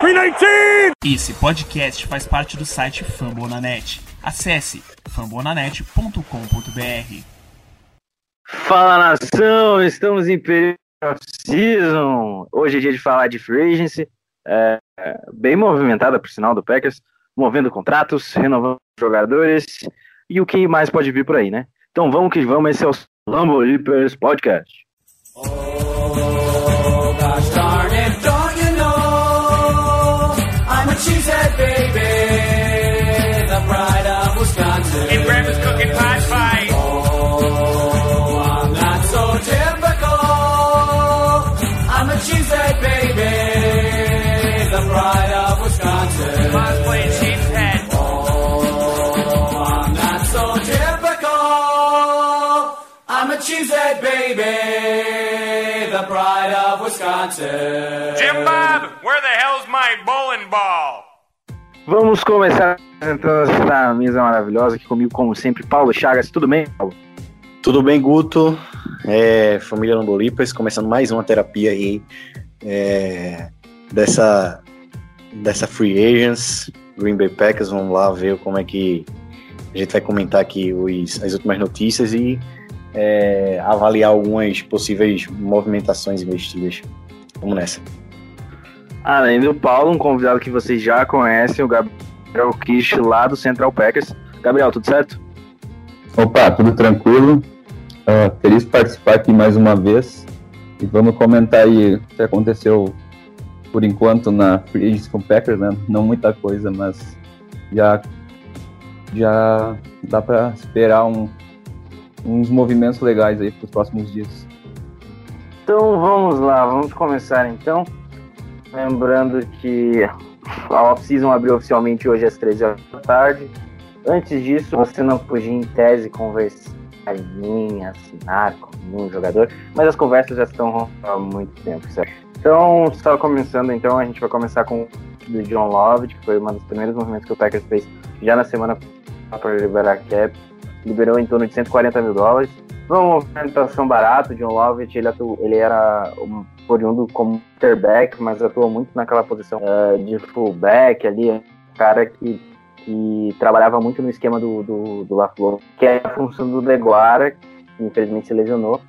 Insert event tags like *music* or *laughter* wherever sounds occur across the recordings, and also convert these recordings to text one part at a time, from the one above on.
319! Esse podcast faz parte do site Fambonanet. Acesse fambonanet.com.br. Fala nação, estamos em período season. Hoje é dia de falar de free agency, é, bem movimentada por sinal do Packers, movendo contratos, renovando jogadores e o que mais pode vir por aí, né? Então vamos que vamos, esse é o Lambo Leapers Podcast. Oh, A cheesehead baby, the pride of Wisconsin. And grandma's cooking pot pie. Oh, I'm not so typical. I'm a cheesehead baby, the pride of Wisconsin. Mom's playing sheep's. Oh, I'm not so typical. I'm a cheesehead baby, the pride of Wisconsin. Jim Bob, where the hell's my bowling ball? Vamos começar apresentando essa mesa maravilhosa aqui comigo, como sempre, Paulo Chagas. Tudo bem, Paulo? Tudo bem, Guto? É, família Lambolipas, começando mais uma terapia aí é, dessa, dessa Free Agents, Green Bay Packers. Vamos lá ver como é que a gente vai comentar aqui os, as últimas notícias e é, avaliar algumas possíveis movimentações investidas. Vamos nessa. Além do Paulo, um convidado que vocês já conhecem, o Gabriel Kish, lá do Central Packers. Gabriel, tudo certo? Opa, tudo tranquilo. Ah, feliz participar aqui mais uma vez. E vamos comentar aí o que aconteceu por enquanto na Free Agents com o Packers, né? Não muita coisa, mas já, já dá para esperar um- uns movimentos legais aí para os próximos dias. Então vamos lá, vamos começar então. Lembrando que a off-season abriu oficialmente hoje às 13 horas da tarde. Antes disso, você não podia, em tese, conversar em mim, assinar com nenhum jogador, mas as conversas já estão há muito tempo, certo? Então, só começando, então, a gente vai começar com o do John Love, que foi um dos primeiros movimentos que o Packers fez já na semana para liberar cap. Liberou em torno de 140 mil dólares. Foi uma movimentação barata, o John Lovett, ele, ele era um oriundo como quarterback, mas atuou muito naquela posição eh, de fullback ali, cara que, que trabalhava muito no esquema do, do, do LaFleur, que é a função do Deguara, que infelizmente se lesionou.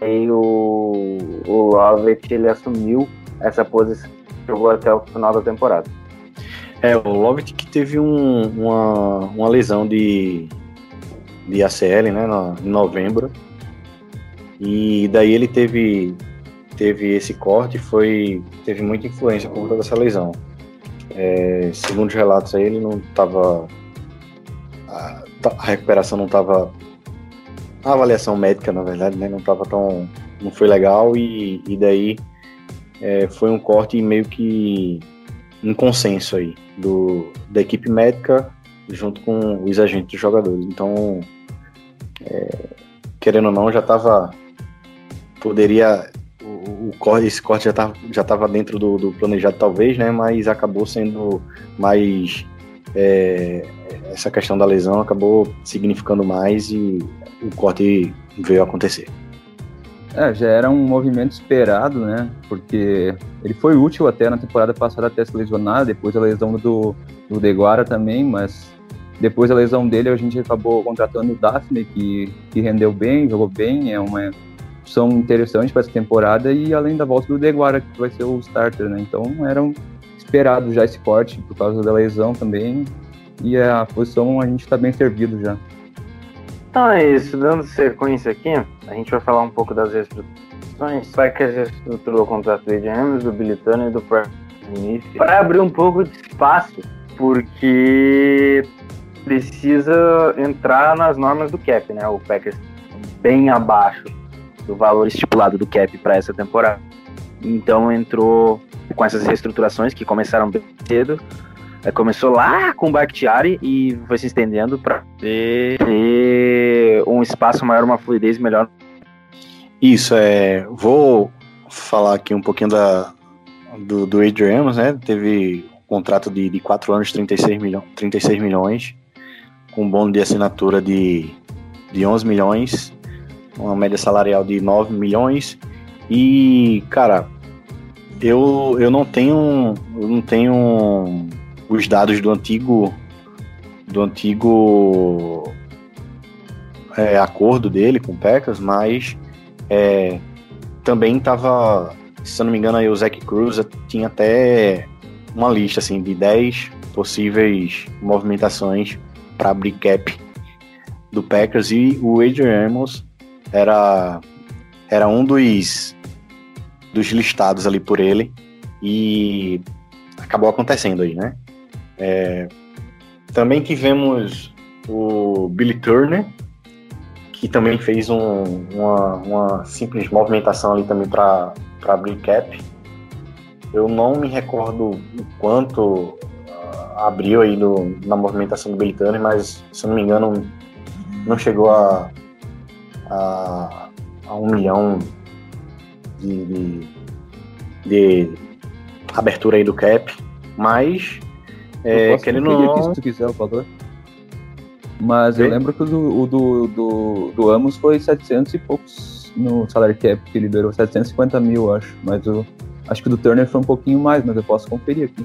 E o, o Lovett, ele assumiu essa posição, jogou até o final da temporada. É, o Lovett que teve um- uma, uma lesão de, de ACL, né, na- em novembro. E daí ele teve, teve esse corte foi, teve muita influência por conta dessa lesão. É, segundo os relatos aí, ele não estava. A, a recuperação não estava. A avaliação médica, na verdade, né, não estava tão. não foi legal e, e daí é, foi um corte meio que um consenso aí do, da equipe médica junto com os agentes dos jogadores. Então, é, querendo ou não, já estava poderia o, o esse corte já estava já tava dentro do, do planejado talvez, né? Mas acabou sendo mais é, essa questão da lesão acabou significando mais e o corte veio acontecer. É, já era um movimento esperado, né? Porque ele foi útil até na temporada passada até se lesionar, depois a lesão do, do Deguara também, mas depois da lesão dele a gente acabou contratando o Daphne, que, que rendeu bem, jogou bem, é uma opção interessante para essa temporada, e além da volta do Deguara, que vai ser o starter, né? Então era um esperado já esse corte por causa da lesão também, e a posição a gente está bem servido já. Então é isso, dando sequência aqui, a gente vai falar um pouco das reestruturações. Vai que reestruturou o contrato do Amos, do Turner e do Smith para abrir um pouco de espaço, porque precisa entrar nas normas do cap, né? O Packers bem abaixo do valor estipulado do cap para essa temporada. Então entrou com essas reestruturações que começaram bem cedo. É, começou lá com o Bakhtiari e foi se estendendo para ter, um espaço maior, uma fluidez melhor. Isso, é. Vou falar aqui um pouquinho da, do, do Adrian Amos, né? Teve um contrato de, de 4 anos, 36, milho, 36 milhões, com um bônus de assinatura de, de 11 milhões, uma média salarial de 9 milhões. E, cara, eu, eu não tenho eu não tenho os dados do antigo do antigo é, acordo dele com o Packers, mas é, também estava, se eu não me engano, aí o Zach Cruz tinha até uma lista assim de 10 possíveis movimentações para abrir cap do Packers e o Adrian Amos era era um dos dos listados ali por ele e acabou acontecendo aí, né? É, também tivemos o Billy Turner, que também fez um, uma, uma, simples movimentação ali também para abrir cap. Eu não me recordo o quanto uh, abriu aí no, na movimentação do Billy Turner, mas se não me engano não chegou a, a, a um milhão de, de, de abertura aí do cap, mas é, querendo ou não... se tu quiser o valor. Mas eu lembro que o do, o do, do, do Amos foi 700 e poucos no salary cap, que liberou 750 mil, acho. Mas eu acho que o do Turner foi um pouquinho mais, mas eu posso conferir aqui.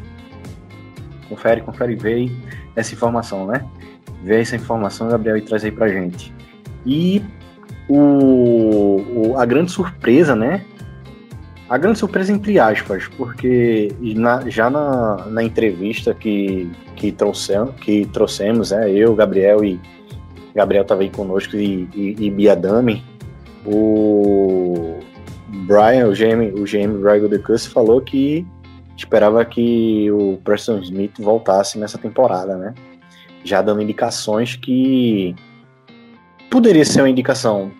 Confere, confere, vê aí essa informação, né? Vê essa informação, Gabriel, e traz aí pra gente. E o, o, a grande surpresa, né? A grande surpresa entre aspas, porque na, já na, na entrevista que, que, trouxemos, que trouxemos, é, eu, Gabriel e Gabriel estava aí conosco e, e, e o Brian, o GM, o GM Brian Decus falou que esperava que o Preston Smith voltasse nessa temporada, né? Já dando indicações que poderia ser uma indicação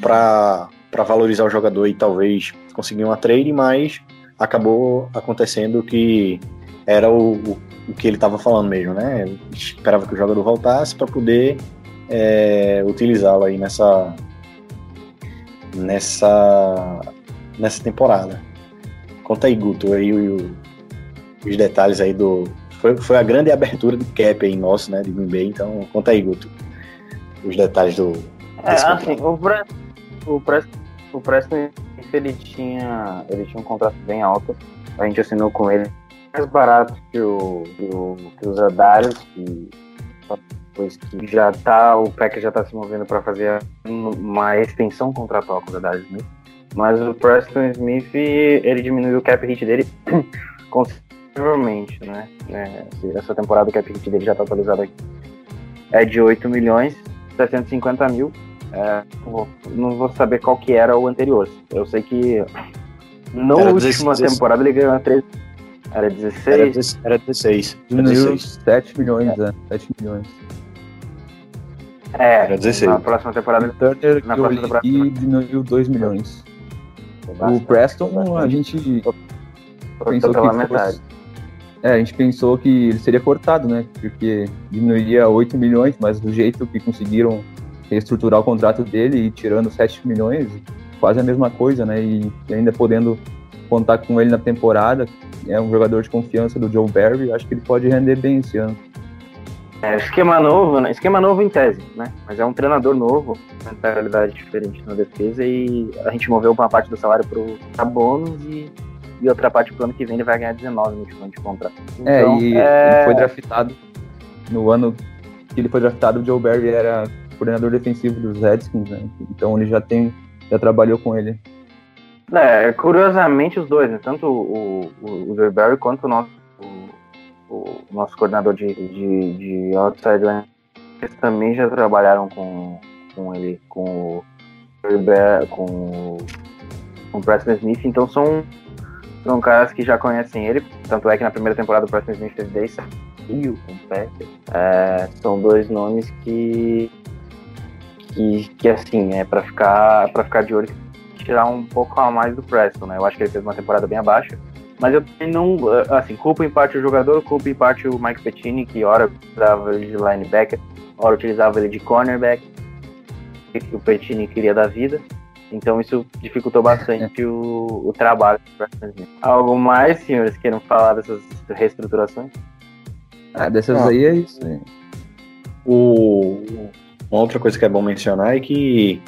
para valorizar o jogador e talvez conseguir uma trade, mas acabou acontecendo que era o, o, que ele estava falando mesmo, né? Ele esperava que o jogador voltasse para poder é, utilizá-lo aí nessa nessa nessa temporada. Conta aí, Guto, aí o, os detalhes aí do foi, foi a grande abertura do cap aí nosso, né, de Green Bay, então conta aí, Guto, os detalhes do é, assim, o Preston, o Preston, o Preston ele tinha, ele tinha um contrato bem alto. A gente assinou com ele mais barato que o, que, o, que os Adares, que depois que já tá, o Packers já está se movendo para fazer uma extensão contratual com os Adares Smith. Mas o Preston Smith, ele diminuiu o cap hit dele *clears throat* consideravelmente, né? É, essa temporada o cap hit dele já está atualizado aqui. É de 8 milhões 750 mil é, não vou saber qual que era o anterior. Eu sei que na última temporada ele ganhou 13. Era 16? Era, 16. Diminuiu 7 milhões, é. 7 milhões. É, era 16. Na próxima temporada. O Turner na próxima temporada. E diminuiu 2 milhões. o Preston, a gente pensou que fosse, é, a gente pensou que ele seria cortado, né? Porque diminuiria 8 milhões, mas do jeito que conseguiram reestruturar o contrato dele e tirando 7 milhões, quase a mesma coisa, né? E ainda podendo contar com ele na temporada, é um jogador de confiança do Joe Barry, acho que ele pode render bem esse ano. É, esquema novo, né? Esquema novo em tese, né? Mas é um treinador novo, mentalidade diferente na defesa e a gente moveu uma parte do salário para bônus e, e outra parte pro ano que vem ele vai ganhar 19 no ano de contrato. É, então, é, e é... ele foi draftado no ano que ele foi draftado, o Joe Barry era coordenador defensivo dos Redskins, né? Então ele já tem, já trabalhou com ele. É, curiosamente os dois, né? Tanto o, o, o quanto o nosso, o, o nosso coordenador de, de, de outside line, eles também já trabalharam com, com ele, com o com, com o Preston Smith, então são, são caras que já conhecem ele, tanto é que na primeira temporada o Preston Smith teve 10 Rio com o são dois nomes que que, que assim, é para ficar para ficar de olho tirar um pouco a mais do Preston, né? Eu acho que ele fez uma temporada bem abaixo, mas eu não, assim, culpa em parte o jogador, culpa em parte o Mike Pettini, que ora utilizava ele de linebacker, ora utilizava ele de cornerback, que o Pettini queria da vida. Então isso dificultou bastante o, o trabalho do Preston Algo mais, senhores, queiram falar dessas reestruturações? Ah, dessas ah, aí é isso. Né? O, uma outra coisa que é bom mencionar é que,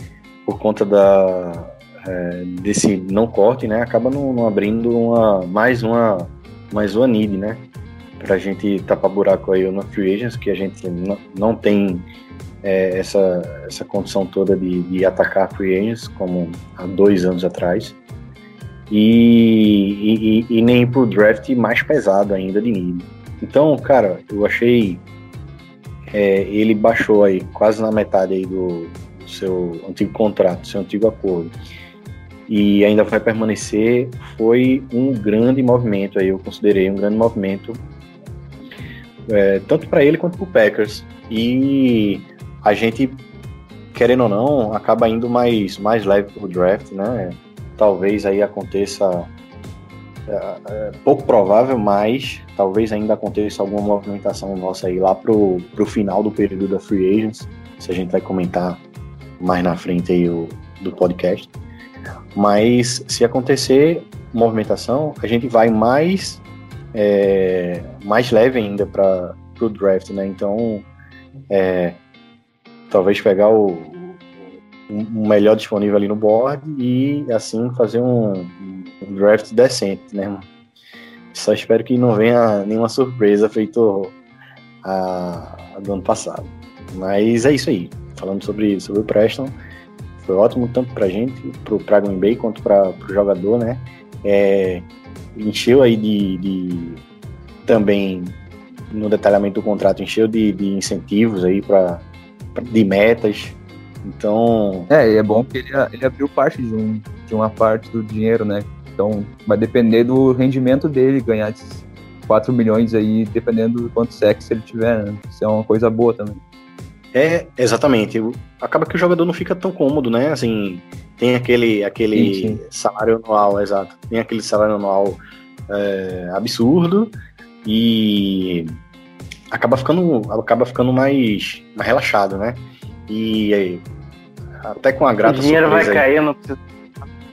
por conta da, é, desse não corte, né, acaba não, não abrindo uma, mais uma mais uma need, né? Pra gente tapar buraco aí na Free Agents, que a gente não, não tem é, essa, essa condição toda de, de atacar Free Agents, como há dois anos atrás. E, e, e nem pro draft mais pesado ainda de need. Então, cara, eu achei. É, ele baixou aí quase na metade aí do, seu antigo contrato, seu antigo acordo e ainda vai permanecer, foi um grande movimento aí, eu considerei um grande movimento, é, tanto para ele quanto para o Packers. E a gente, querendo ou não, acaba indo mais, mais leve pro draft, né? Talvez aí aconteça, é, é, pouco provável, mas talvez ainda aconteça alguma movimentação nossa aí lá pro, pro final do período da Free Agents, se a gente vai comentar mais na frente aí o, do podcast. Mas se acontecer movimentação, a gente vai mais é, mais leve ainda para o draft, né? Então, é, talvez pegar o, o, melhor disponível ali no board e assim fazer um, um draft decente, né? Só espero que não venha nenhuma surpresa feito a, a do ano passado. Mas é isso aí. Falando sobre, sobre o Preston, foi ótimo tanto pra gente, pro, pra Green Bay, quanto pra, pro jogador, né? É, encheu aí de, de, também no detalhamento do contrato, encheu de, de incentivos aí para de metas. Então. É, e é bom que ele, ele abriu parte de, um, de uma parte do dinheiro, né? Então vai depender do rendimento dele ganhar esses 4 milhões aí, dependendo do quanto sexo ele tiver, né? Isso é uma coisa boa também. É, exatamente. Acaba que o jogador não fica tão cômodo, né? Assim, tem aquele, aquele sim, sim. salário anual, exato. Tem aquele salário anual é, absurdo e acaba ficando, acaba ficando mais, mais relaxado, né? E aí, até com a grata O dinheiro vai cair, não precisa...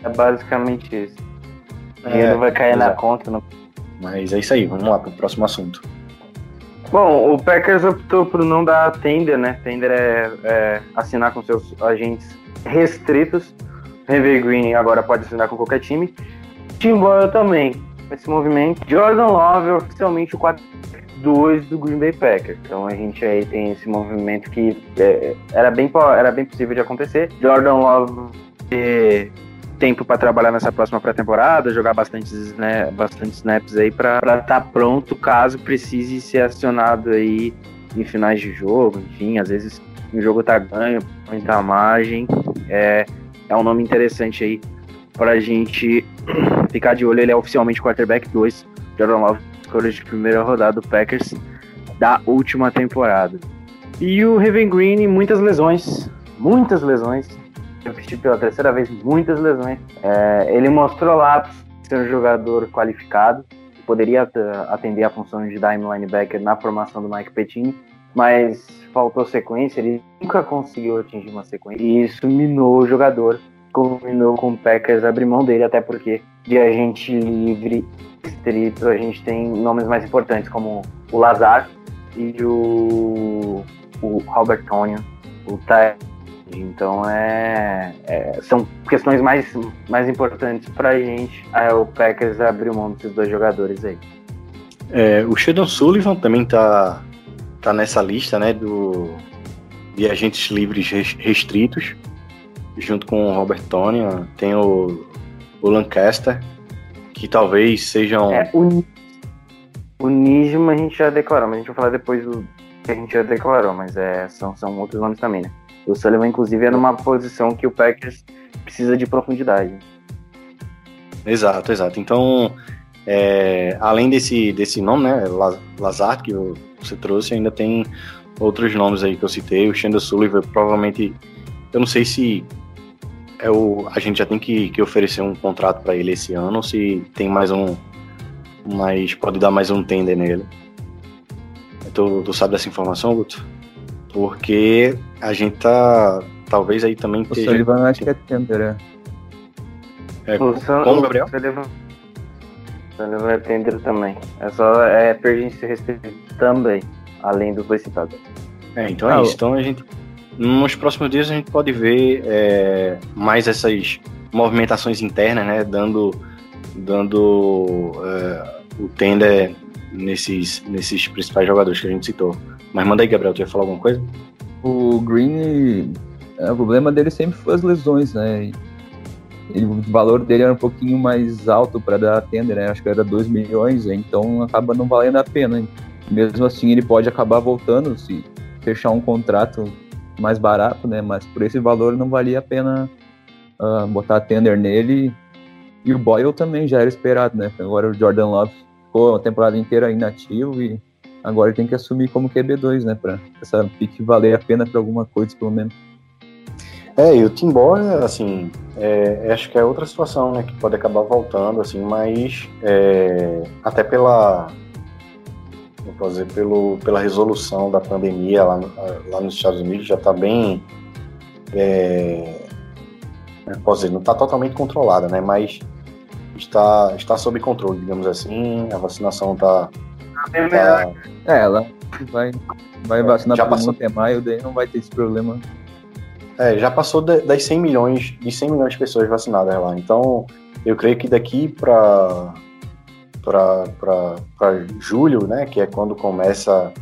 É basicamente isso. O dinheiro é, vai cair exato. na conta. Não... Mas é isso aí, vamos lá para o próximo assunto. Bom, o Packers optou por não dar tender, né? Tender é, é assinar com seus agentes restritos. Heavy Green agora pode assinar com qualquer time. Tim Boyle também. Esse movimento. Jordan Love é oficialmente o 4-2 do Green Bay Packers. Então a gente aí tem esse movimento que é, era, bem, era bem possível de acontecer. Jordan Love tempo para trabalhar nessa próxima pré-temporada, jogar bastante, né, bastante snaps aí para estar tá pronto caso precise ser acionado aí em finais de jogo, enfim, às vezes o jogo tá ganho, muita margem, é, é um nome interessante aí para a gente *clears throat* ficar de olho, ele é oficialmente quarterback 2, Jordan Love, escolha de primeira rodada do Packers da última temporada. E o Raven Green, muitas lesões, muitas lesões, repetir pela terceira vez muitas lesões. É, ele mostrou lá ser um jogador qualificado, poderia atender a função de dime linebacker na formação do Mike Pettini, mas faltou sequência, ele nunca conseguiu atingir uma sequência, e isso minou o jogador, combinou com o Packers abrir mão dele, até porque de agente livre estrito a gente tem nomes mais importantes como o Lazar e o, o Robert Tonyan, o Ty então é, é, são questões mais, mais importantes para a gente. Aí o Packers abriu mão desses dois jogadores aí. É, o Sheldon Sullivan também tá, tá nessa lista, né, do, de agentes livres restritos, junto com o Robert Tony. Tem o, o Lancaster, que talvez sejam. É, o, o Nijma a gente já declarou, mas a gente vai falar depois do que a gente já declarou, mas é, são, são outros nomes também, né? O Sullivan, inclusive, é numa posição que o Packers precisa de profundidade. Exato, exato. Então, é, além desse, desse nome, né, Lazard, que você trouxe, ainda tem outros nomes aí que eu citei. O Shandon Sullivan, provavelmente, eu não sei se é o, a gente já tem que, que oferecer um contrato para ele esse ano, ou se tem mais um, mas pode dar mais um tender nele. Tu, tu sabe dessa informação, Guto? Porque a gente tá. Talvez aí também. O esteja... Sullivan acho que é tender, é. é o como, Gabriel? Sullivan, Sullivan é tender tambem. É só é perdência respeito também, além dos dois citados. É, então é ah, isso. Então a gente. Nos próximos dias a gente pode ver é, mais essas movimentações internas, né? Dando, dando é, o tender nesses, nesses principais jogadores que a gente citou. Mas manda aí, Gabriel, tu ia falar alguma coisa? O Green, é, o problema dele sempre foi as lesões, né? Ele, o valor dele era um pouquinho mais alto para dar tender, né? Acho que era 2 milhões, então acaba não valendo a pena. Mesmo assim, ele pode acabar voltando se fechar um contrato mais barato, né? Mas por esse valor não valia a pena uh, botar tender nele. E o Boyle também já era esperado, né? Agora o Jordan Love ficou a temporada inteira inativo e agora ele tem que assumir como QB2, né? Pra essa pique valer a pena para alguma coisa, pelo menos. É, e o Timbora, assim, é, acho que é outra situação, né, que pode acabar voltando, assim, mas é, até pela, vou fazer pelo, pela resolução da pandemia lá, lá nos Estados Unidos já está bem, é, posso dizer, não está totalmente controlada, né, mas está, está sob controle, digamos assim, a vacinação está... Tá, é, ela vai, vai vacinar Já passou. até maio, daí não vai ter esse problema. É, já passou de- das 100 milhões, de 100 milhões de pessoas vacinadas lá. Então, eu creio que daqui para para julho, né, que é quando começa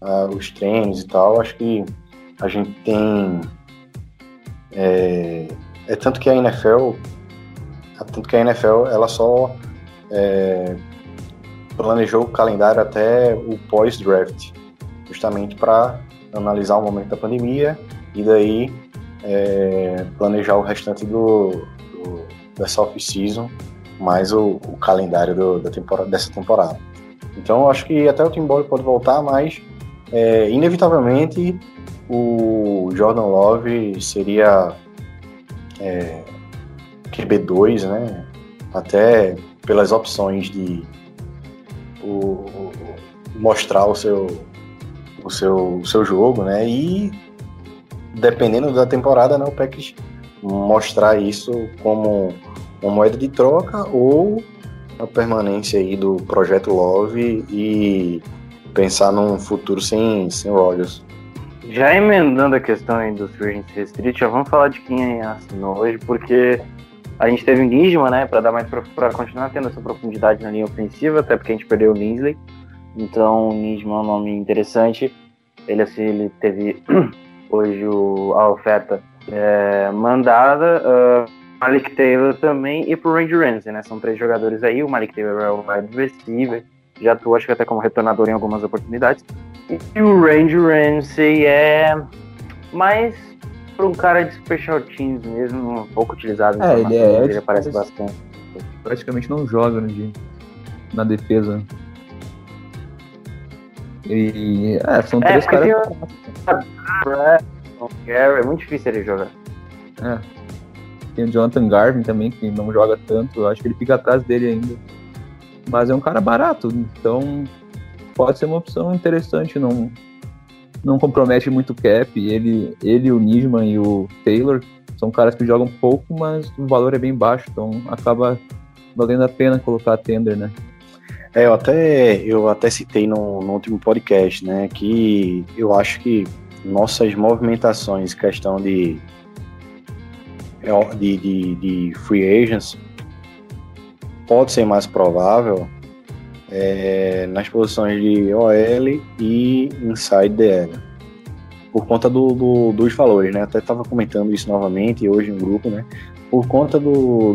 ah, os treinos e tal, acho que a gente tem é, é tanto que a NFL é tanto que a NFL ela só é, planejou o calendário até o pós-draft, justamente para analisar o momento da pandemia e daí é, planejar o restante do, do dessa off-season mais o, o calendário do- da temporada, dessa temporada. Então acho que até o Tim Boyle pode voltar, mas é, inevitavelmente o Jordan Love seria é, QB2, né? Até pelas opções de o- mostrar o seu, o seu, o seu jogo, né? E dependendo da temporada, né, o Packers mostrar isso como uma moeda de troca ou a permanência aí do projeto Love e pensar num futuro sem, sem Rodgers. Já emendando a questão aí dos free restritos, já vamos falar de quem assinou hoje, porque a gente teve o Nijman, né, para dar mais para continuar tendo essa profundidade na linha ofensiva, até porque a gente perdeu o Linsley. Então, o Nijman é um nome interessante. Ele assim, ele teve *clears throat* hoje o- a oferta é, mandada. ah, Malik Taylor também e pro Randy Ramsey, né? São três jogadores aí. O Malik Taylor é o wide receiver, já atuou acho que até como retornador em algumas oportunidades. E o Randy Ramsey é mais um cara de special teams mesmo, um pouco utilizado. É, ele é- ele aparece bastante. Praticamente não joga no dia, na defesa. E é, são É, três caras. Gary, é muito difícil ele jogar. É. Tem o Jonathan Garvin também, que não joga tanto. Eu acho que ele fica atrás dele ainda. Mas é um cara barato, então pode ser uma opção interessante. Não, não compromete muito o cap. Ele, ele, o Nisman e o Taylor são caras que jogam pouco, mas o valor é bem baixo, então acaba valendo a pena colocar tender, né? É, eu até, eu até citei no, no último podcast, né, que eu acho que nossas movimentações, questão de, de, de, de free agents, pode ser mais provável é, nas posições de OL e inside DL. Por conta do, do- dos valores, né? Até estava comentando isso novamente hoje no grupo, né? Por conta do,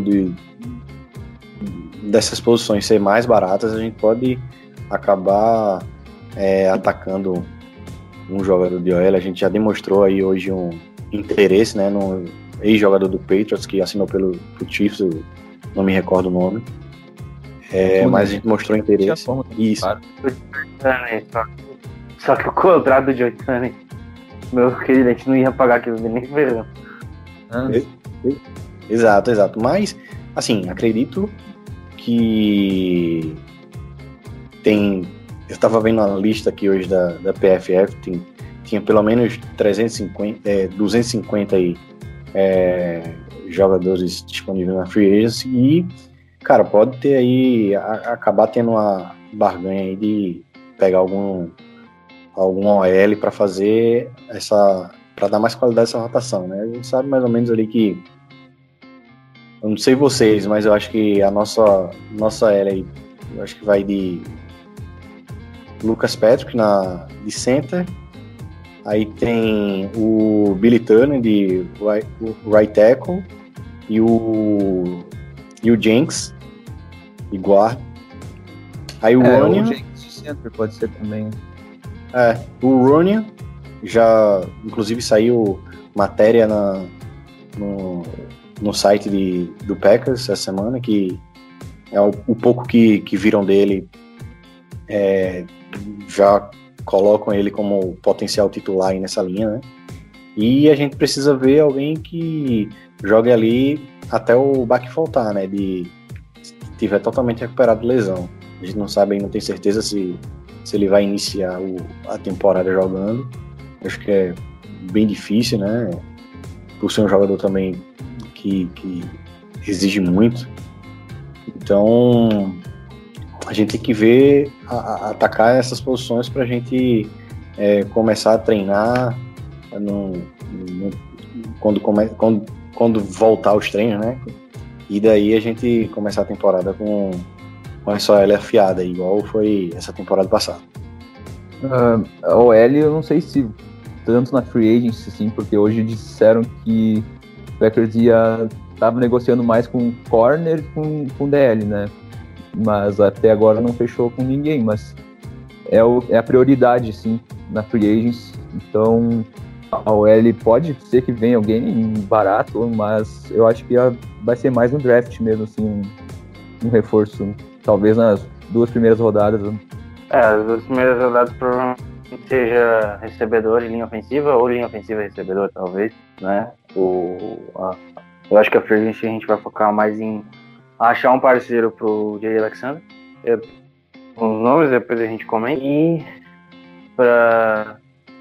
dessas posições ser mais baratas, a gente pode acabar é, atacando um jogador de OL. A gente já demonstrou aí hoje um interesse, né? No ex-jogador do Patriots que assinou pelo, pelo Chiefs, não me recordo o nome. É, mas a gente mostrou interesse. forma, Isso. claro. Só, que o contrato Joe Johnny, meu querido, a gente não ia pagar aquilo nem ferrando. Ah, Exato, exato. Mas, assim, acredito que tem. Eu estava vendo a lista aqui hoje da, da PFF, tem, tinha pelo menos 350, é, 250 aí, é, jogadores disponíveis na Free Agency e, cara, pode ter aí, a- acabar tendo uma barganha aí de pegar algum, algum OL para fazer essa. para dar mais qualidade a essa rotação, né? A gente sabe mais ou menos ali que eu não sei vocês, mas eu acho que a nossa nossa era aí Eu acho que vai de Lucas Patrick na, de center. Aí tem o Billy Turner de right, right tackle e o, e o Jenks guard. Aí o É, o Jenks center pode ser também. é, o Ronian já, inclusive saiu matéria na, no, no site de, do Packers essa semana que é o, o pouco que, que viram dele é, já colocam ele como potencial titular aí nessa linha, né? E a gente precisa ver alguém que jogue ali até o baque faltar, né? De tiver totalmente recuperado lesão. A gente não sabe, não tem certeza se, se ele vai iniciar o, a temporada jogando. Acho que é bem difícil, né? Por ser um jogador também que, que exige muito. Então a gente tem que ver a, a- atacar essas posições para a gente é, começar a treinar no, no- quando, come, quando, quando voltar os treinos, né? E daí a gente começar a temporada com, com a SOL afiada, igual foi essa temporada passada. Ah, a OL, eu não sei se tanto na free agency, sim, porque hoje disseram que o Packers ia tava negociando mais com corner com, com DL, né? Mas até agora não fechou com ninguém, mas é, o, é a prioridade, sim, na free agency. Então, a OL pode ser que venha alguém barato, mas eu acho que vai ser mais no draft mesmo, assim, um, um reforço. Talvez nas duas primeiras rodadas, É, as duas primeiras rodadas provavelmente seja recebedor e linha ofensiva, ou linha ofensiva e recebedor, talvez, né? O, a- eu acho que a Agency a gente vai focar mais em achar um parceiro pro Jay Alexander. Eu, os nomes, depois a gente comenta. E para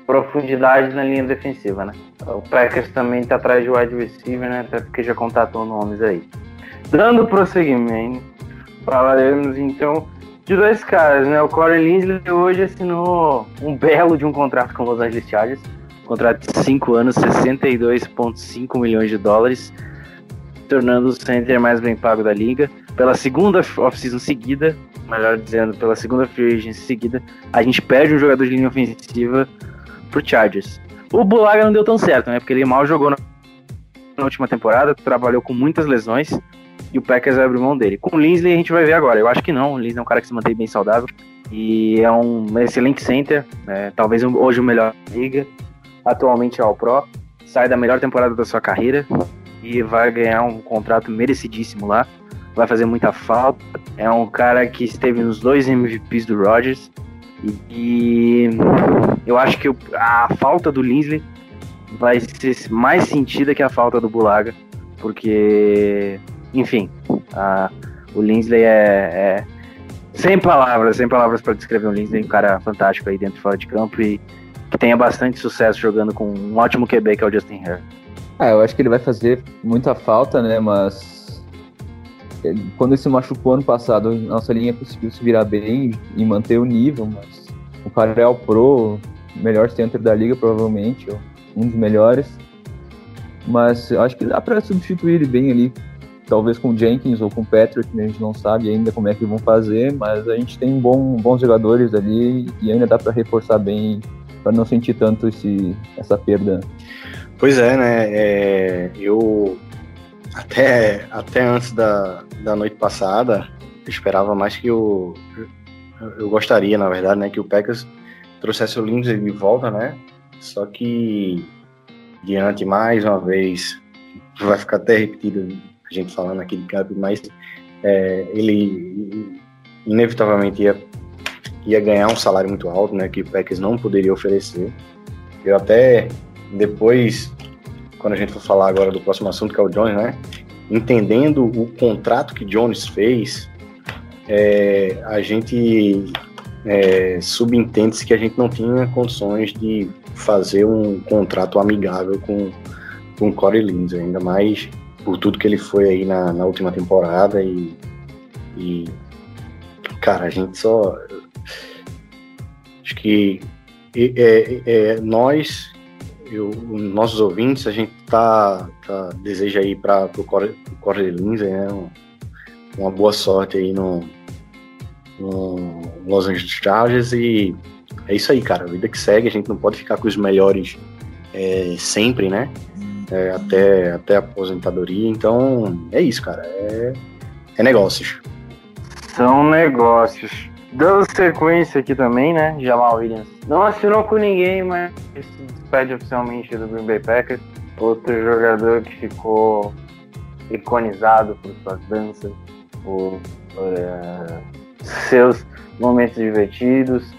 profundidade na linha defensiva, né? O Packers também tá atrás de wide receiver, né? Até porque já contatou nomes aí. Dando prosseguimento, falaremos então de dois caras, né? O Corey Linsley hoje assinou um belo de um contrato com os Los Angeles Chargers. Contrato de 5 anos, 62,5 milhões de dólares, tornando o center mais bem pago da liga. Pela segunda off-season seguida, melhor dizendo, pela segunda free agency seguida, a gente perde um jogador de linha ofensiva pro Chargers. O Bulaga não deu tão certo, né? Porque ele mal jogou na última temporada, trabalhou com muitas lesões e o Packers vai abrir mão dele. Com o Linsley a gente vai ver agora. Eu acho que não. O Linsley é um cara que se mantém bem saudável e é um excelente center, né? talvez um- hoje o melhor da liga. Atualmente é All Pro, sai da melhor temporada da sua carreira e vai ganhar um contrato merecidíssimo lá. Vai fazer muita falta. É um cara que esteve nos dois MVPs do Rodgers e, eu acho que a falta do Linsley vai ser mais sentida que a falta do Bulaga, porque, enfim, a- o Linsley é, é- sem palavras, sem palavras para descrever o Linsley, um cara fantástico aí dentro e fora de campo e que tenha bastante sucesso jogando com um ótimo QB que é o Justin Herbert. Ah, eu acho que ele vai fazer muita falta, né? Mas quando ele se machucou ano passado, nossa linha conseguiu se virar bem e manter o nível, mas o cara é pro, melhor center da liga, provavelmente, um dos melhores. Mas acho que dá para substituir ele bem ali, talvez com Jenkins ou com Patrick, né? a gente não sabe ainda como é que vão fazer, mas a gente tem bom, bons jogadores ali e ainda dá para reforçar bem para não sentir tanto esse, essa perda. Pois é, né? é, eu até, até antes da, da noite passada eu esperava mais que o. Eu, gostaria, na verdade, né, que o Packers trouxesse o Lindsay de volta, né? Só que diante mais uma vez vai ficar até repetido a gente falando aqui de Cap, mas é, ele inevitavelmente ia, ia ganhar um salário muito alto, né? Que o Packers não poderia oferecer. Eu até depois, quando a gente for falar agora do próximo assunto, que é o Jones, né? Entendendo o contrato que Jones fez, é, a gente é, subentende-se que a gente não tinha condições de fazer um contrato amigável com, com Corey Lindsay, ainda mais por tudo que ele foi aí na, na última temporada e, e cara, a gente só acho que é, é, nós eu, nossos ouvintes, a gente tá, tá deseja aí para o Corey Lindsay, né? Um, uma boa sorte aí no, no Los Angeles Chargers e é isso aí, cara. A vida que segue, a gente não pode ficar com os melhores é, sempre, né? É, até, até a aposentadoria. Então, é isso, cara. É, é negócios. São negócios. Dando sequência aqui também, né? Jamal Williams. Não assinou com ninguém, mas se despede oficialmente do Green Bay Packers. Outro jogador que ficou iconizado por suas danças, por é, seus momentos divertidos.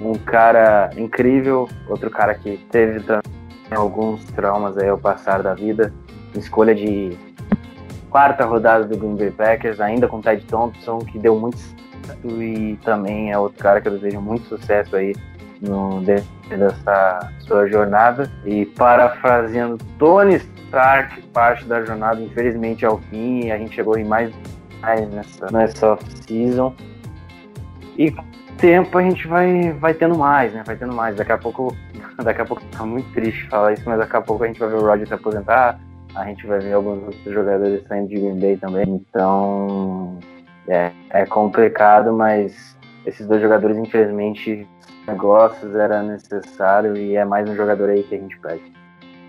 Um cara incrível, outro cara que teve também alguns traumas aí ao passar da vida. Escolha de quarta rodada do Green Bay Packers, ainda com Ted Thompson, que deu muito certo e também é outro cara que eu desejo muito sucesso aí no dessa sua jornada. E parafraseando Tony Stark, parte da jornada, infelizmente, ao fim, a gente chegou em mais, mais nessa, nessa off-season. E com o tempo a gente vai, vai tendo mais, né? Vai tendo mais. Daqui a pouco, *laughs* daqui a pouco tá muito triste falar isso, mas daqui a pouco a gente vai ver o Roger se aposentar, a gente vai ver alguns outros jogadores saindo de Green Bay também. Então é, é complicado, mas esses dois jogadores, infelizmente, negócios era necessário e é mais um jogador aí que a gente pede.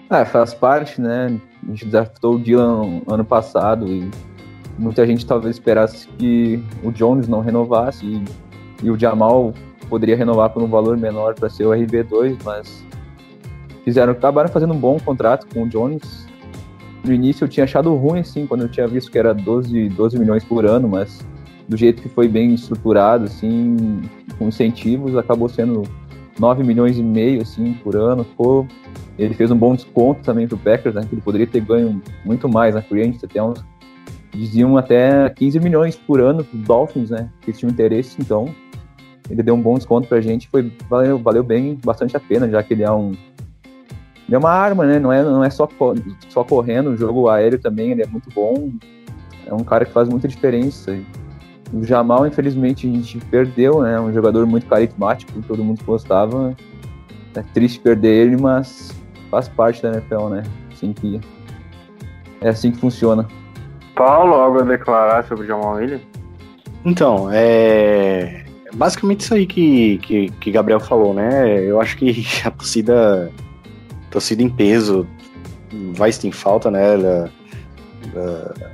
É, faz parte, né? A gente draftou o Dylan ano passado e muita gente talvez esperasse que o Jones não renovasse e, e o Jamal poderia renovar por um valor menor para ser o RB2, mas fizeram, acabaram fazendo um bom contrato com o Jones. No início eu tinha achado ruim, assim, quando eu tinha visto que era 12, 12 milhões por ano, mas do jeito que foi bem estruturado, assim, com incentivos, acabou sendo 9 milhões e meio, assim, por ano. Pô, ele fez um bom desconto também pro Packers, né, que ele poderia ter ganho muito mais na agency, até uns, diziam até 15 milhões por ano pro Dolphins, né, que tinham interesse, então ele deu um bom desconto pra gente, foi, valeu, valeu bem, bastante a pena, já que ele é um é uma arma, né, não é, não é só, só correndo, o jogo aéreo também, ele é muito bom, é um cara que faz muita diferença, o Jamal, infelizmente, a gente perdeu, né? Um jogador muito carismático, todo mundo gostava. É triste perder ele, mas faz parte da NFL, né? Assim que, é assim que funciona. Paulo, algo a declarar sobre o Jamal Williams? Então, é basicamente isso aí que, que, que Gabriel falou, né? Eu acho que *laughs* a torcida, torcida em peso vai em falta, né? Da, da,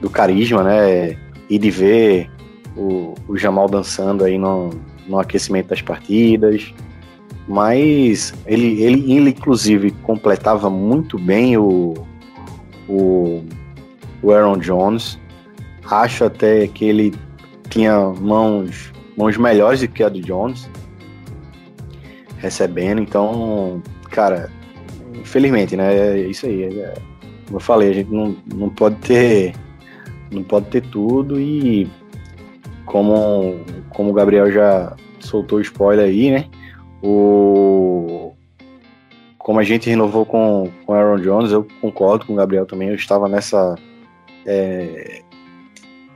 do carisma, né? e de ver o, o Jamal dançando aí no, no aquecimento das partidas. Mas ele, ele, ele inclusive completava muito bem o, o, o Aaron Jones. Acho até que ele tinha mãos, mãos melhores do que a do Jones recebendo. Então, cara, infelizmente, né? É isso aí. É, como eu falei, a gente não, não pode ter não pode ter tudo e como, como o Gabriel já soltou spoiler aí, né? O, como a gente renovou com, com Aaron Jones, eu concordo com o Gabriel também, eu estava nessa é,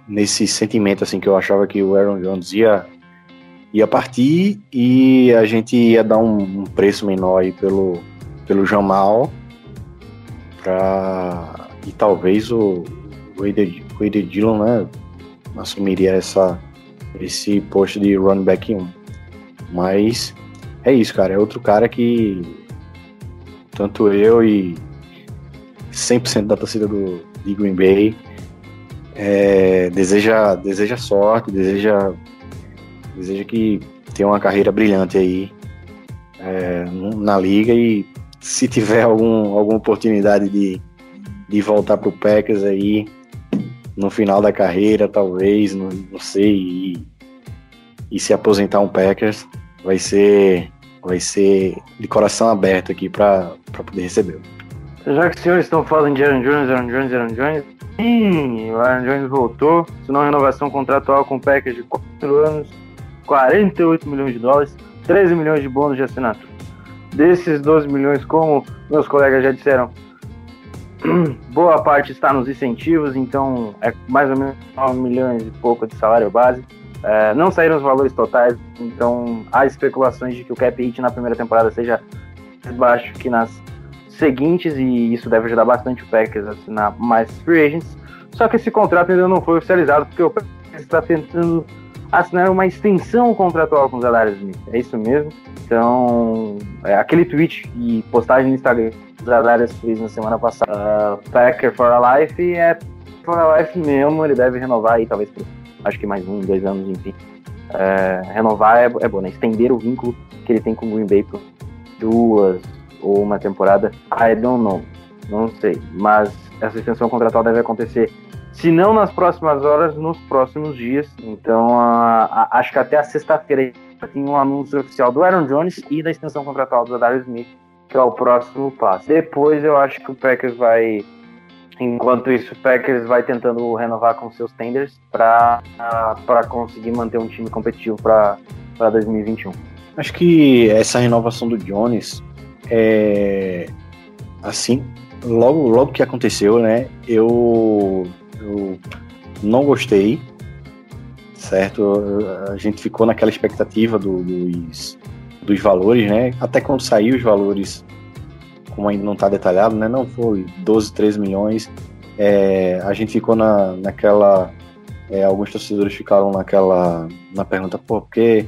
nesse sentimento assim que eu achava que o Aaron Jones ia ia partir e a gente ia dar um, um preço menor aí pelo pelo Jamal para e talvez o o Wade Dillon, né, assumiria essa, esse posto de running back 1. Mas é isso, cara. É outro cara que tanto eu e 100% da torcida do, de Green Bay é, deseja, deseja sorte, deseja, deseja que tenha uma carreira brilhante aí é, na liga e se tiver *laughs* algum, alguma oportunidade de, de voltar pro Packers aí, no final da carreira, talvez, não, não sei, e, e, se aposentar um Packers, vai ser, vai ser de coração aberto aqui para poder receber. Já que os senhores estão falando de Aaron Jones, Aaron Jones, Aaron Jones, sim, o Aaron Jones voltou, assinou renovação contratual com o Packers de 4 anos, 48 milhões de dólares, 13 milhões de bônus de assinatura. Desses 12 milhões, como meus colegas já disseram, *clears throat* boa parte está nos incentivos, então é mais ou menos 9 milhões e pouco de salário base. É, não saíram os valores totais, então há especulações de que o cap hit na primeira temporada seja mais baixo que nas seguintes, e isso deve ajudar bastante o Packers a assinar mais free agents. Só que esse contrato ainda não foi oficializado, porque o Packers está tentando assinaram uma extensão contratual com o Zadarius Smith. É isso mesmo. Então, é, aquele tweet e postagem no Instagram que o fez na semana passada, uh, Packer for a Life, é for a Life mesmo. Ele deve renovar aí, talvez, por, acho que mais um, dois anos, enfim. É, renovar é, é bom, né? Estender o vínculo que ele tem com o Green Bay por duas ou uma temporada. I don't know. Não sei. Mas essa extensão contratual deve acontecer se não nas próximas horas, nos próximos dias. Então, a, a, acho que até a sexta-feira tem um anúncio oficial do Aaron Jones e da extensão contratual do Darius Smith, que é o próximo passo. Depois, eu acho que o Packers vai. Enquanto isso, o Packers vai tentando renovar com seus tenders para conseguir manter um time competitivo para 2021. Acho que essa renovação do Jones é assim, logo logo que aconteceu, né? Eu eu não gostei, certo? A gente ficou naquela expectativa do, dos, dos valores, né? Até quando saiu os valores, como ainda não está detalhado, né? Não foi 12, 13 milhões. É, a gente ficou na, naquela. É, alguns torcedores ficaram naquela. na pergunta, por que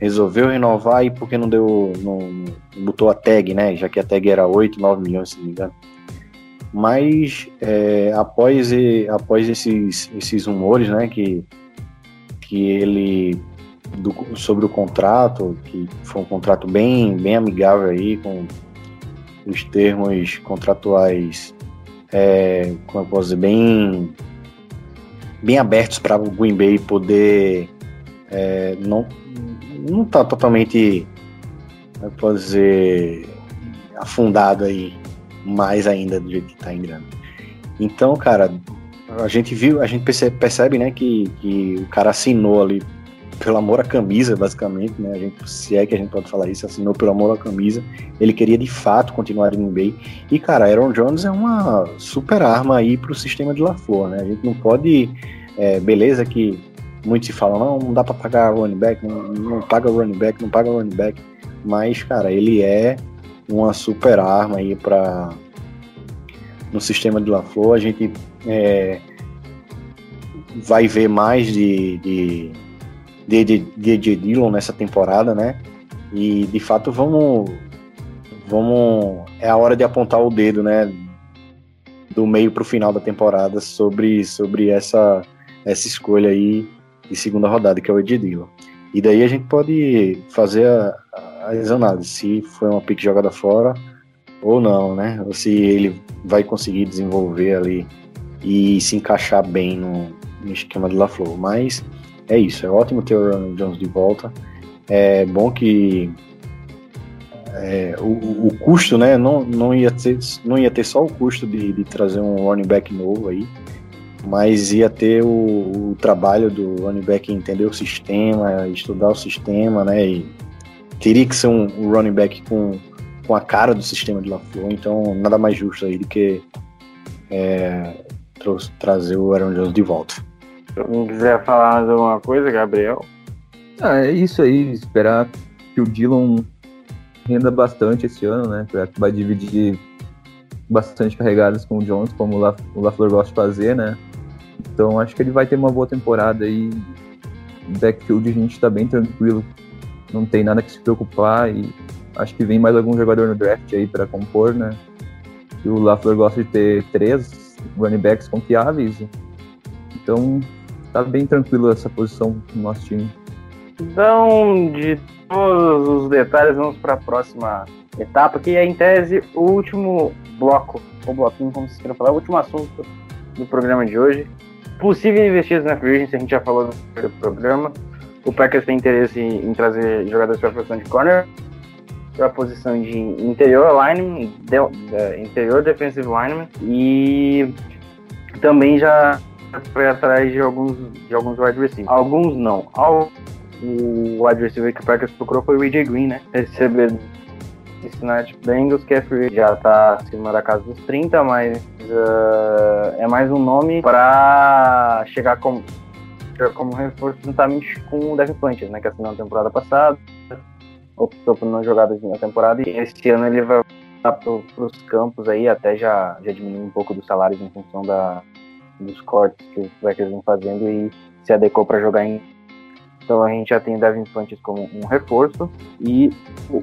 resolveu renovar e por que não deu. Não botou a tag, né? Já que a tag era 8, 9 milhões, se não me engano. Mas é, após, após esses, esses rumores, né, que, que ele do, sobre o contrato, que foi um contrato bem, bem amigável aí, com os termos contratuais, é, como eu posso dizer, bem, bem abertos para o Green Bay poder é, não não tá totalmente, eu posso dizer, afundado aí mais ainda do jeito que tá grana. Então, cara, a gente viu, a gente percebe, percebe né, que, que o cara assinou ali pelo amor à camisa, basicamente, né? A gente, se é que a gente pode falar isso, assinou pelo amor à camisa. Ele queria de fato continuar em NBA. E, cara, Aaron Jones é uma super arma aí pro sistema de LaFleur, né? A gente não pode. É, beleza que muitos se falam, não, não dá para pagar running back, não, não paga running back, não paga running back. Mas, cara, ele é uma super arma aí para no sistema de LaFleur. A gente é, vai ver mais de de, de, de, de, Dillon nessa temporada, né? E de fato vamos vamos é a hora de apontar o dedo, né? Do meio para o final da temporada sobre sobre essa essa escolha aí de segunda rodada que é o Ed Dillon. E daí a gente pode fazer a, as análises, se foi uma pique jogada fora ou não, né? Ou se ele vai conseguir desenvolver ali e se encaixar bem no, no esquema de LaFleur. Mas é isso, é ótimo ter o Ronald Jones de volta. É bom que é, o, o, custo, né? Não, não, ia ter, não ia ter só o custo de, de trazer um running back novo aí, mas ia ter o, o, trabalho do running back entender o sistema, estudar o sistema, né? E teria que ser um, running back com, com a cara do sistema de LaFleur, então nada mais justo aí do que é, trazer o Aaron Jones de volta. Se não quiser falar mais alguma coisa, Gabriel? Ah, é isso aí, esperar que o Dillon renda bastante esse ano, né? Que vai dividir bastante carregadas com o Jones, como o, La, o LaFleur gosta de fazer, né? Então acho que ele vai ter uma boa temporada aí. Backfield a gente tá bem tranquilo não tem nada que se preocupar e acho que vem mais algum jogador no draft aí para compor, né? E o LaFleur gosta de ter três running backs confiáveis. Então, tá bem tranquilo essa posição no nosso time. Então, de todos os detalhes, vamos para a próxima etapa, que é, em tese, o último bloco, ou bloquinho, como vocês queiram falar, o último assunto do programa de hoje. Possível investidas na free agency, a gente já falou no programa. O Packers tem interesse em, trazer jogadores para a posição de corner, para a posição de interior lineman, de, de, interior defensive lineman e também já foi atrás de alguns de alguns wide receivers. Alguns não. O wide receiver que o Packers procurou foi o AJ Green, né? Receber Cincinnati Bengals, que é free, já tá acima da casa dos 30, mas uh, é mais um nome para chegar com como reforço juntamente com o Devin Planches, né, que assinou na temporada passada, optou por não jogar na temporada e este ano ele vai para os campos aí, até já, já diminuiu um pouco dos salários em função da, dos cortes que os Packers vem fazendo e se adequou para jogar em Então a gente já tem o Devin Funches como um reforço e o,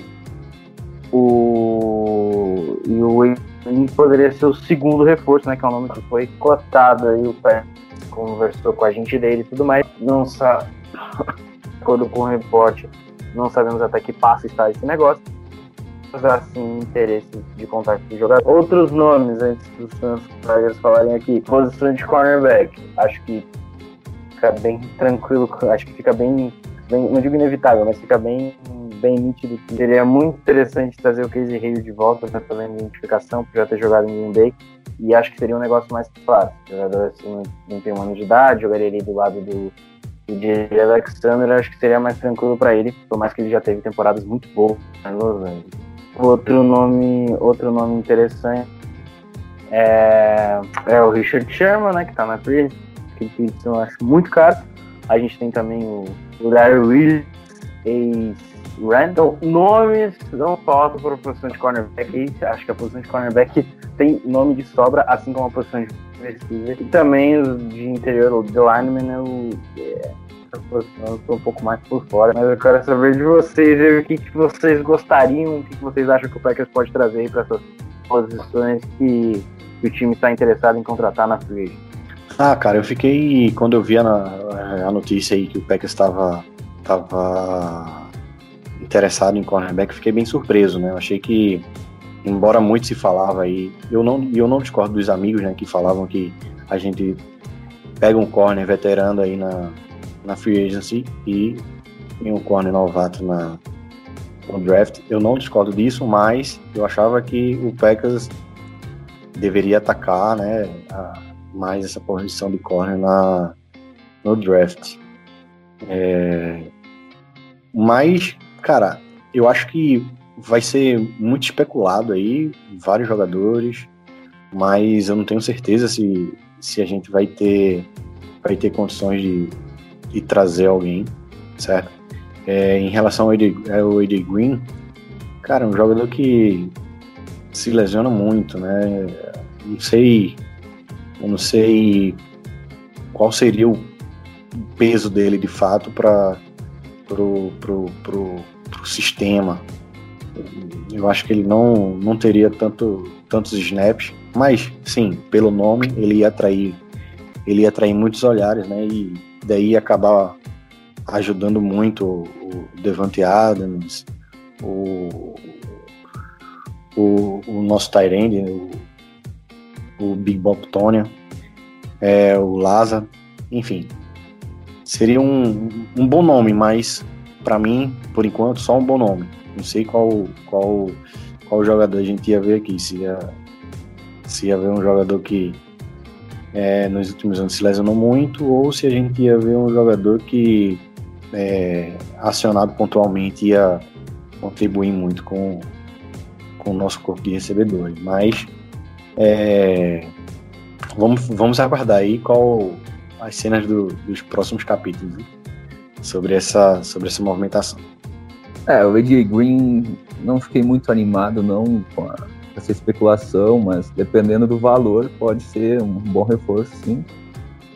o e o poderia ser o segundo reforço, né? Que é o nome que foi cotado aí, o pé conversou com a gente dele e tudo mais. Não sabe, de acordo com o repórter, não sabemos até que passo está esse negócio. Mas assim, interesse de contato o jogador. Outros nomes antes dos Suns falarem aqui. Posição de cornerback. Acho que fica bem tranquilo, acho que fica bem, bem não digo inevitável, mas fica bem bem nítido. Seria muito interessante trazer o Casey Hill de volta para fazer identificação, por já ter jogado em Green Bay. E acho que seria um negócio mais fácil. O jogador assim, não tem um ano de idade, jogaria ali do lado do, do J.J. Alexander, acho que seria mais tranquilo para ele, por mais que ele já teve temporadas muito boas em Los Angeles. Outro nome, outro nome interessante é, é o Richard Sherman, né, que tá na free que eu acho muito caro. A gente tem também o, o Larry Willis, ex-Randall. Nomes não faltam para a posição de cornerback. Acho que a posição de cornerback tem nome de sobra, assim como a posição de receiver. E também os de interior, o The Lineman, eu, é, eu um pouco mais por fora. Mas eu quero saber de vocês, o que, que vocês gostariam, o que, que vocês acham que o Packers pode trazer para essas posições que, que o time está interessado em contratar na free ah, cara, eu fiquei. Quando eu vi a, a notícia aí que o Packers estava tava interessado em cornerback, fiquei bem surpreso, né? Eu achei que, embora muito se falava aí, eu não, eu não discordo dos amigos, né, que falavam que a gente pega um corner veterano aí na, na free agency e tem um corner novato na, no draft. Eu não discordo disso, mas eu achava que o Packers deveria atacar, né, a, mais essa posição de corner na, no draft. É, mas, cara, eu acho que vai ser muito especulado aí, vários jogadores, mas eu não tenho certeza se, se a gente vai ter, vai ter condições de, de trazer alguém, certo? É, em relação ao AD, Green, cara, é um jogador que se lesiona muito, né? Não sei não sei qual seria o peso dele de fato para pro, pro, pro, pro sistema. Eu acho que ele não, não teria tanto, tantos snaps, mas sim, pelo nome ele ia atrair ele ia atrair muitos olhares, né? E daí ia acabar ajudando muito o Devante Adams, o, o, o nosso Tyrande, o o Big Bob Tonya, é, o Laza, enfim. Seria um, um bom nome, mas para mim, por enquanto, só um bom nome. Não sei qual, qual, qual jogador a gente ia ver aqui. Se ia, se ia ver um jogador que é, nos últimos anos se lesionou muito, ou se a gente ia ver um jogador que é, acionado pontualmente ia contribuir muito com, com o nosso corpo de recebedores. Mas é, vamos, vamos aguardar aí qual as cenas do, dos próximos capítulos né? Sobre, essa, sobre essa movimentação. É, o AJ Green não fiquei muito animado não com a, essa especulação, mas dependendo do valor pode ser um bom reforço sim.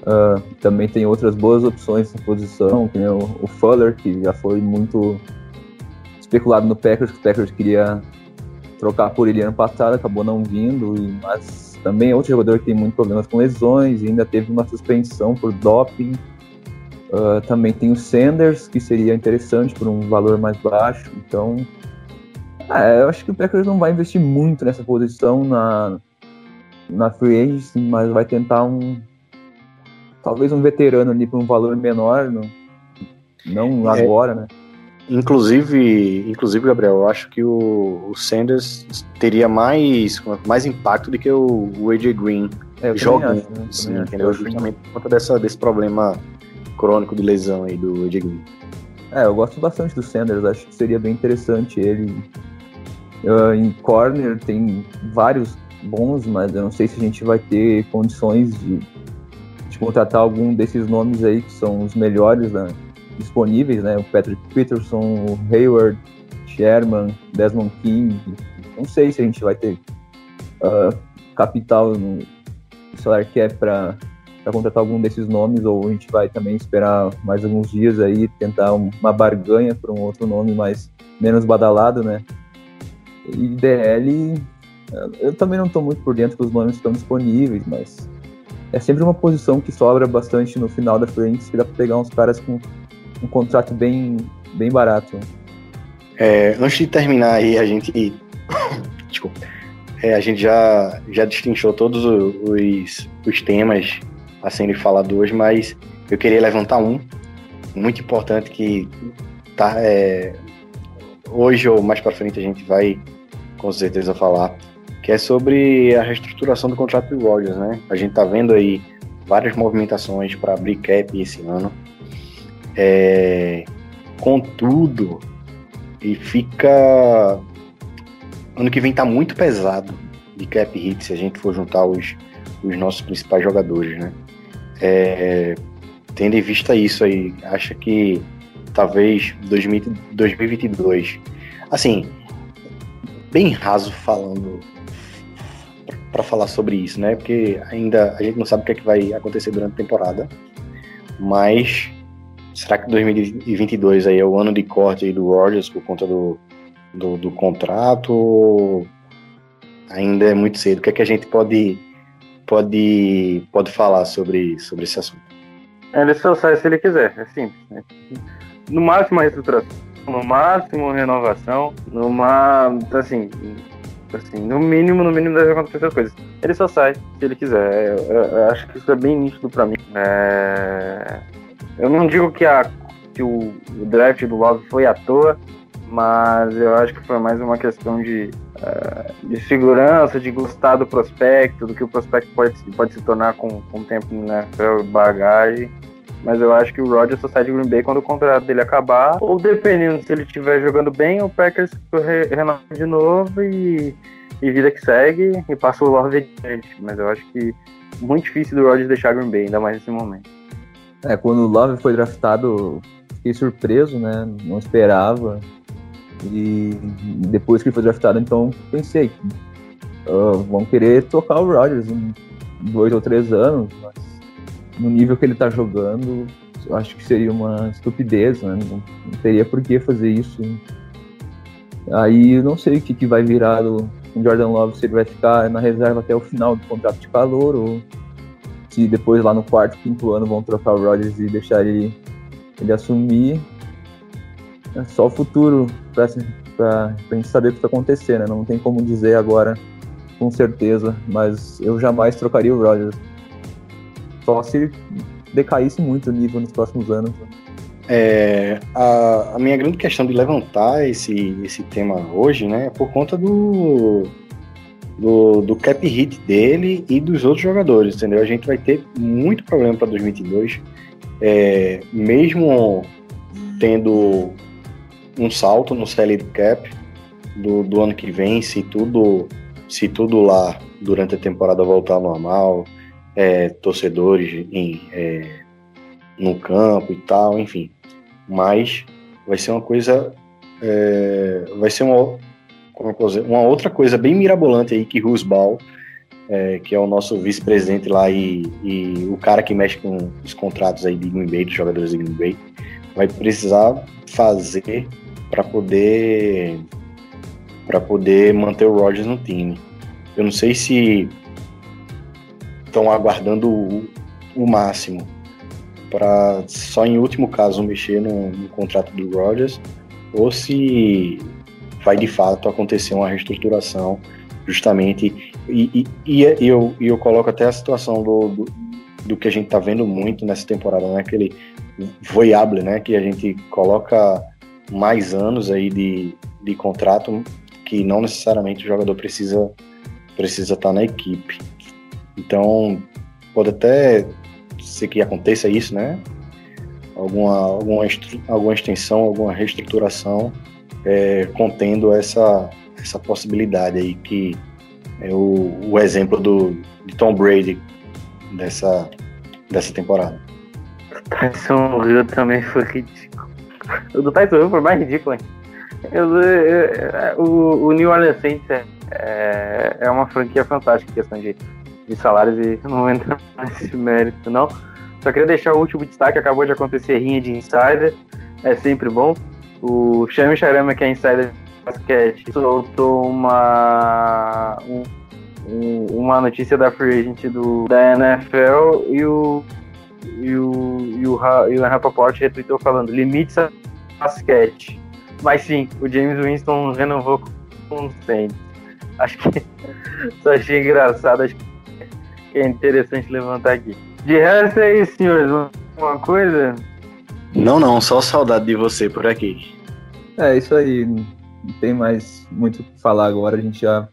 Uh, também tem outras boas opções na posição, tem o, o Fuller, que já foi muito especulado no Packers, que o Packers queria trocar por ele ano passado, acabou não vindo, mas também é outro jogador que tem muitos problemas com lesões, ainda teve uma suspensão por doping. Uh, também tem o Sanders, que seria interessante por um valor mais baixo. Então, é, eu acho que o Packers não vai investir muito nessa posição na, na free agency, mas vai tentar um talvez um veterano ali por um valor menor, não, não é. agora, né? Inclusive, inclusive, Gabriel, eu acho que o, o Sanders teria mais, mais impacto do que o, o AJ Green é, jogando, acho, né? sim, entendeu? Justamente por conta dessa, desse problema crônico de lesão aí do Green. É, eu gosto bastante do Sanders, acho que seria bem interessante ele. Uh, em corner tem vários bons, mas eu não sei se a gente vai ter condições de, de contratar algum desses nomes aí que são os melhores né? disponíveis, né? O Patrick Peterson, o Hayward, Sherman, Desmond King. Não sei se a gente vai ter uh, capital no salário cap para para contratar algum desses nomes, ou a gente vai também esperar mais alguns dias aí, tentar um- uma barganha para um outro nome mais menos badalado, né? E DL, eu também não estou muito por dentro que os nomes estão disponíveis, mas é sempre uma posição que sobra bastante no final da frente, que dá para pegar uns caras com um contrato bem, bem barato. É, antes de terminar aí, a gente. *coughs* Desculpa. É, a gente já, já destrinchou todos os, os temas a serem falados hoje, mas eu queria levantar um muito importante que tá, é, hoje ou mais para frente a gente vai com certeza falar, que é sobre a reestruturação do contrato do Rodgers, né? A gente tá vendo aí várias movimentações para abrir cap esse ano. É, contudo, e fica. Ano que vem tá muito pesado de cap hit se a gente for juntar os, os nossos principais jogadores, né? É, tendo em vista isso aí, acha que talvez 2000 2022, assim, bem raso falando para falar sobre isso, né? Porque ainda a gente não sabe o que, é que vai acontecer durante a temporada, mas será que 2022 aí é o ano de corte aí do Rodgers por conta do, do, do contrato? Ainda é muito cedo. O que é que a gente pode pode pode falar sobre sobre esse assunto? Ele só sai se ele quiser, é simples. né? No máximo a reestruturação, no máximo renovação, numa. assim. Assim, no mínimo, no mínimo deve acontecer essas coisas. Ele só sai se ele quiser. Eu, eu- eu acho que isso é bem nítido pra mim. É, Eu não digo que, a, que o, o draft do Love foi à toa, mas eu acho que foi mais uma questão de, eh, de segurança, de gostar do prospecto, do que o prospecto pode, pode se tornar com, com o tempo na bagagem. Mas eu acho que o Rodgers só sai de Green Bay quando o contrato dele acabar. Ou dependendo se ele estiver jogando bem, o Packers re- renova de novo e, e vida que segue e passa o Love adiante. Mas eu acho que muito difícil do Rodgers deixar Green Bay, ainda mais nesse momento. É, quando o Love foi draftado, fiquei surpreso, né? Não esperava. E depois que ele foi draftado, então pensei, ah, vão querer tocar o Rodgers em dois ou três anos, mas no nível que ele tá jogando, acho que seria uma estupidez, né? Não, não teria por que fazer isso. Aí eu não sei o que, que vai virar do Jordan Love, se ele vai ficar na reserva até o final do contrato de calor ou se depois lá no quarto, quinto ano vão trocar o Rodgers e deixar ele, ele assumir. É só o futuro pra, pra gente saber o que vai acontecer, né? Não tem como dizer agora com certeza, mas eu jamais trocaria o Rodgers. Só se decaísse muito o nível nos próximos anos. É, a, a minha grande questão de levantar esse, esse tema hoje, né, é por conta do, do, do cap hit dele e dos outros jogadores, entendeu? A gente vai ter muito problema para 2022, é, mesmo tendo um salto no salary cap do, do ano que vem, se tudo, se tudo lá durante a temporada voltar ao normal, é, torcedores em, é, no campo e tal, enfim. Mas vai ser uma coisa. é, vai ser uma, uma outra coisa bem mirabolante aí que Rusbal, é, que é o nosso vice-presidente lá e, e o cara que mexe com os contratos aí de Green Bay, dos jogadores de Green Bay, vai precisar fazer para poder para poder manter o Rodgers no time. Eu não sei se estão aguardando o, o máximo para só em último caso mexer no, no contrato do Rodgers ou se vai de fato acontecer uma reestruturação justamente e, e, e eu, e eu coloco até a situação do, do, do que a gente está vendo muito nessa temporada, né? Aquele voyable, né? Que a gente coloca mais anos aí de, de contrato que não necessariamente o jogador precisa precisa estar na equipe. Então pode até ser que aconteça isso, né? Alguma, alguma, alguma extensão, alguma reestruturação é, contendo essa, essa possibilidade aí que é o, o exemplo do, de Tom Brady dessa, dessa temporada. Tyson Hill também foi ridículo. O do Tyson Hill foi mais ridículo, hein? Eu- eu- eu- o, o New Orleans Saints é, é, é uma franquia fantástica em questão de, de salários e não vou entrar *laughs* nesse mérito, não. Só queria deixar o último destaque, acabou de acontecer rinha de insider, é sempre bom. O Shami Charama, que é insider de basquete, soltou uma, um- um- uma notícia da free agent do, da NFL e o, e o, e o, e o Rapaport retweetou falando limites a basquete. Mas sim, o James Winston renovou com o Saints. Acho que *laughs* só achei engraçado, acho que é interessante levantar aqui. De resto é isso, senhores. Uma coisa? Não, não, só saudade de você por aqui. É isso aí. Não tem mais muito o que falar agora. A gente já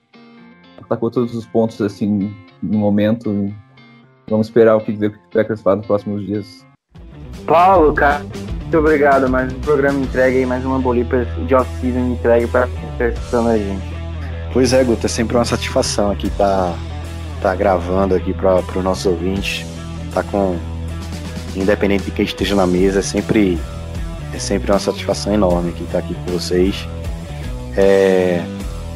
atacou todos os pontos assim no momento. Vamos esperar o que ver o que o Packers faz nos próximos dias. Paulo, cara, muito obrigado. Mais um programa entregue aí, mais uma Bolívar de off-season entregue para a gente. Pois é, Guto, é sempre uma satisfação aqui estar tá gravando aqui para os nossos ouvintes. Tá com. Independente de quem esteja na mesa, é sempre, é sempre uma satisfação enorme aqui estar aqui com vocês. É,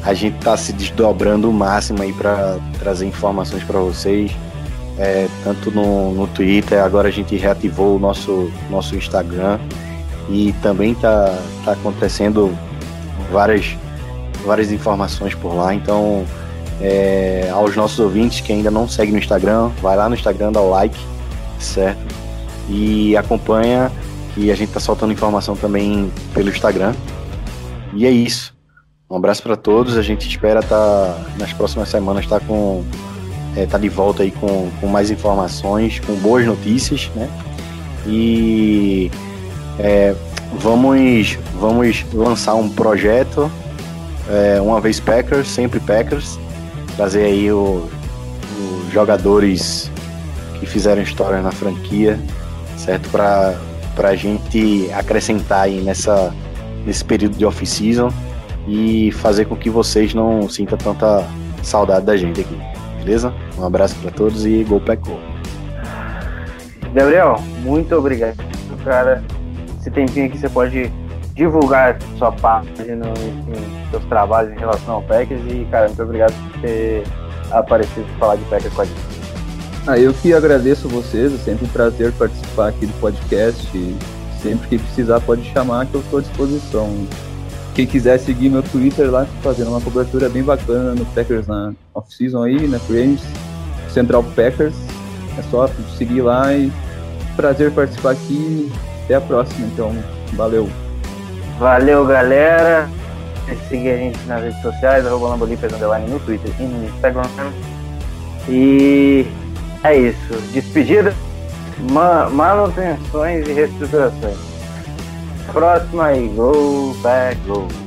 a gente tá se desdobrando o máximo aí para trazer informações para vocês. É, tanto no, no Twitter, agora a gente reativou o nosso, nosso Instagram e também tá, tá acontecendo várias várias informações por lá. Então, é, aos nossos ouvintes que ainda não seguem no Instagram, vai lá no Instagram, dá o like, certo? E acompanha que a gente tá soltando informação também pelo Instagram. E é isso. Um abraço para todos. A gente espera estar nas próximas semanas estar com é, tá de volta aí com, com mais informações, com boas notícias, né? E é, vamos vamos lançar um projeto é, uma vez Packers, sempre Packers, trazer aí os jogadores que fizeram história na franquia, certo? Para a gente acrescentar aí nessa, nesse período de off-season e fazer com que vocês não sintam tanta saudade da gente aqui, beleza? Um abraço para todos e Go Pack Go! Gabriel, muito obrigado, cara. Esse tempinho aqui você pode divulgar sua página, enfim, seus trabalhos em relação ao Packers e, cara, muito obrigado por ter aparecido e falar de Packers com a gente. Ah, eu que agradeço vocês, é sempre um prazer participar aqui do podcast. E sempre que precisar pode chamar que eu estou à disposição. Quem quiser seguir meu Twitter lá, fazendo uma cobertura bem bacana no Packers na off-season aí, na Free Agents, Central Packers. É só seguir lá e prazer participar aqui. Até a próxima, então. Valeu. Valeu, galera. Seguir a gente nas redes sociais, arroba no Twitter e no Instagram. E é isso. Despedida, ma- manutenções e reestruturações. Próxima aí, go back, go.